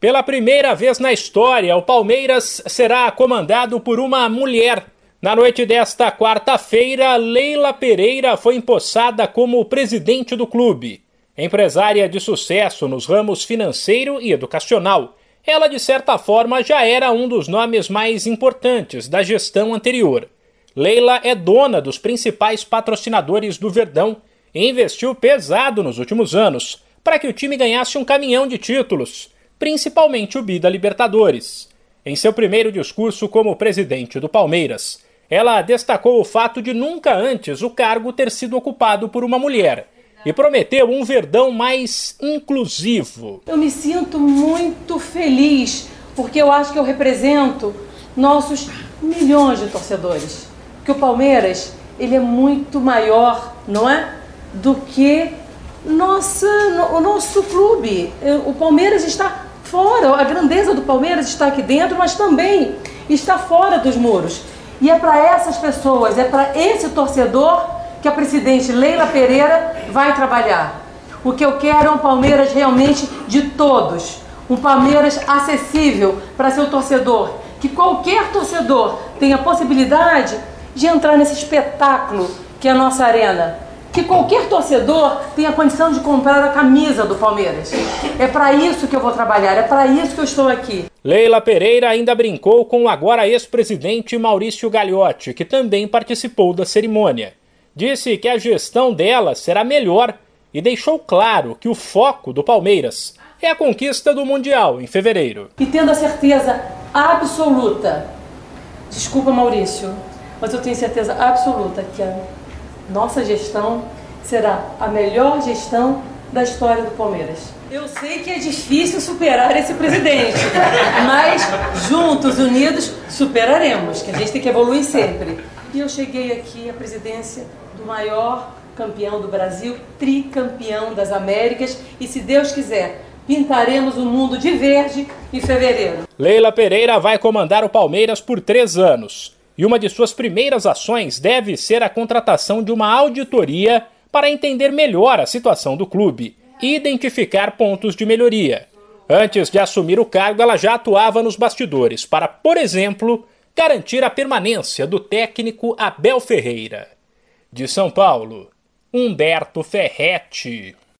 Pela primeira vez na história, o Palmeiras será comandado por uma mulher. Na noite desta quarta-feira, Leila Pereira foi empossada como presidente do clube. Empresária de sucesso nos ramos financeiro e educacional, ela de certa forma já era um dos nomes mais importantes da gestão anterior. Leila é dona dos principais patrocinadores do Verdão e investiu pesado nos últimos anos para que o time ganhasse um caminhão de títulos principalmente o Bida Libertadores. Em seu primeiro discurso como presidente do Palmeiras, ela destacou o fato de nunca antes o cargo ter sido ocupado por uma mulher e prometeu um Verdão mais inclusivo. Eu me sinto muito feliz porque eu acho que eu represento nossos milhões de torcedores. Que o Palmeiras ele é muito maior, não é, do que nossa, o nosso clube. O Palmeiras está fora. A grandeza do Palmeiras está aqui dentro, mas também está fora dos muros. E é para essas pessoas, é para esse torcedor que a presidente Leila Pereira vai trabalhar. O que eu quero é um Palmeiras realmente de todos. Um Palmeiras acessível para seu torcedor. Que qualquer torcedor tenha a possibilidade de entrar nesse espetáculo que é a nossa arena que qualquer torcedor tenha condição de comprar a camisa do Palmeiras. É para isso que eu vou trabalhar, é para isso que eu estou aqui. Leila Pereira ainda brincou com o agora ex-presidente Maurício Gagliotti, que também participou da cerimônia. Disse que a gestão dela será melhor e deixou claro que o foco do Palmeiras é a conquista do Mundial em fevereiro. E tendo a certeza absoluta, desculpa Maurício, mas eu tenho certeza absoluta que a nossa gestão será a melhor gestão da história do Palmeiras. Eu sei que é difícil superar esse presidente, mas juntos, unidos, superaremos, que a gente tem que evoluir sempre. E eu cheguei aqui à presidência do maior campeão do Brasil, tricampeão das Américas, e se Deus quiser, pintaremos o mundo de verde em fevereiro. Leila Pereira vai comandar o Palmeiras por três anos e uma de suas primeiras ações deve ser a contratação de uma auditoria para entender melhor a situação do clube e identificar pontos de melhoria. Antes de assumir o cargo, ela já atuava nos bastidores para, por exemplo, garantir a permanência do técnico Abel Ferreira. De São Paulo, Humberto Ferretti.